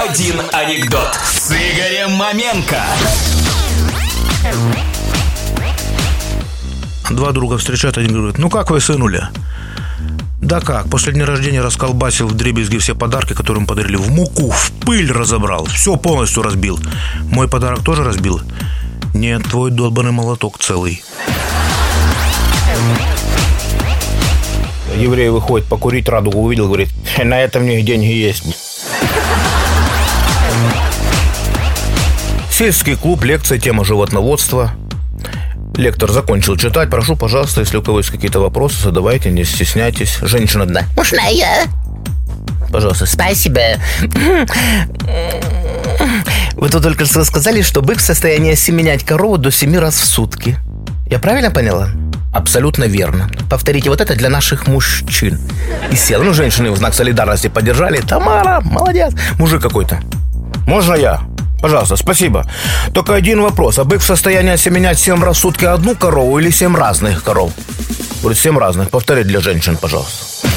101 анекдот с Игорем Маменко. Два друга встречают, один говорит, ну как вы, сынуля? Да как, после дня рождения расколбасил в дребезги все подарки, которые ему подарили. В муку, в пыль разобрал. Все полностью разбил. Мой подарок тоже разбил? Нет, твой долбанный молоток целый. Еврей выходит покурить, радугу увидел, говорит, на этом у них деньги есть. Сельский клуб, лекция, тема животноводства. Лектор закончил читать. Прошу, пожалуйста, если у кого есть какие-то вопросы, задавайте, не стесняйтесь. Женщина одна. Можно я? Пожалуйста. Спасибо. Вы тут только что сказали, что бык в состоянии осеменять корову до семи раз в сутки. Я правильно поняла? Абсолютно верно. Повторите вот это для наших мужчин. И сел. Ну, женщины в знак солидарности поддержали. Тамара, молодец. Мужик какой-то. Можно я? Пожалуйста, спасибо. Только один вопрос. А бык в состоянии осеменять 7 раз в сутки одну корову или 7 разных коров? Говорит, 7 разных. Повтори для женщин, пожалуйста.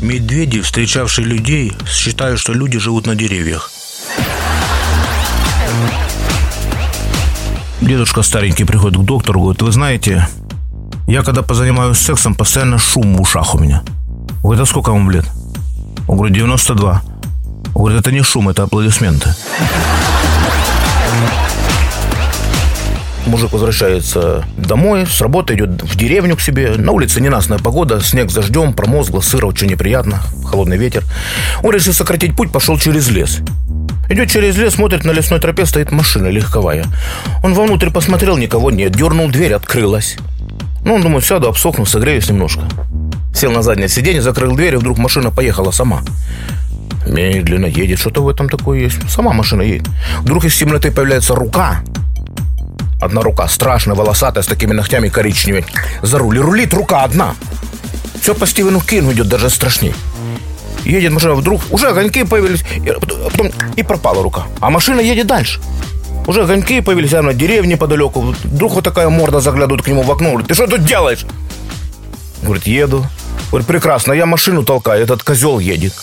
Медведи, встречавшие людей, считают, что люди живут на деревьях. Дедушка старенький приходит к доктору, говорит, вы знаете, я когда позанимаюсь сексом, постоянно шум в ушах у меня. Говорит, а сколько вам лет? Он говорит, 92. Он говорит, это не шум, это аплодисменты. Мужик возвращается домой, с работы идет в деревню к себе. На улице ненастная погода, снег с дождем, промозгло, сыро, очень неприятно, холодный ветер. Он решил сократить путь, пошел через лес. Идет через лес, смотрит, на лесной тропе стоит машина легковая. Он вовнутрь посмотрел, никого нет, дернул дверь, открылась. Ну, он думает, сяду, обсохну, согреюсь немножко. Сел на заднее сиденье, закрыл дверь, и вдруг машина поехала сама. Медленно едет, что-то в этом такое есть. Сама машина едет. Вдруг из темноты появляется рука. Одна рука, страшная, волосатая, с такими ногтями коричневыми. За руль. И рулит рука одна. Все по Стивену Кингу идет, даже страшней. Едет машина, вдруг уже огоньки появились, и, потом и пропала рука. А машина едет дальше. Уже огоньки появились, а на деревне неподалеку. Вдруг вот такая морда заглядывает к нему в окно. Говорит, ты что тут делаешь? Говорит, еду. Говорит, прекрасно, я машину толкаю, этот козел едет.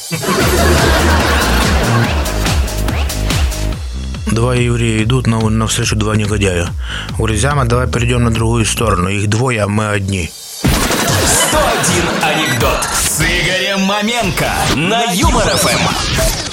Два еврея идут на, навстречу два негодяя. Говорит, Зяма, давай перейдем на другую сторону. Их двое, а мы одни. 101 анекдот с Игорем Маменко на Юмор ФМ.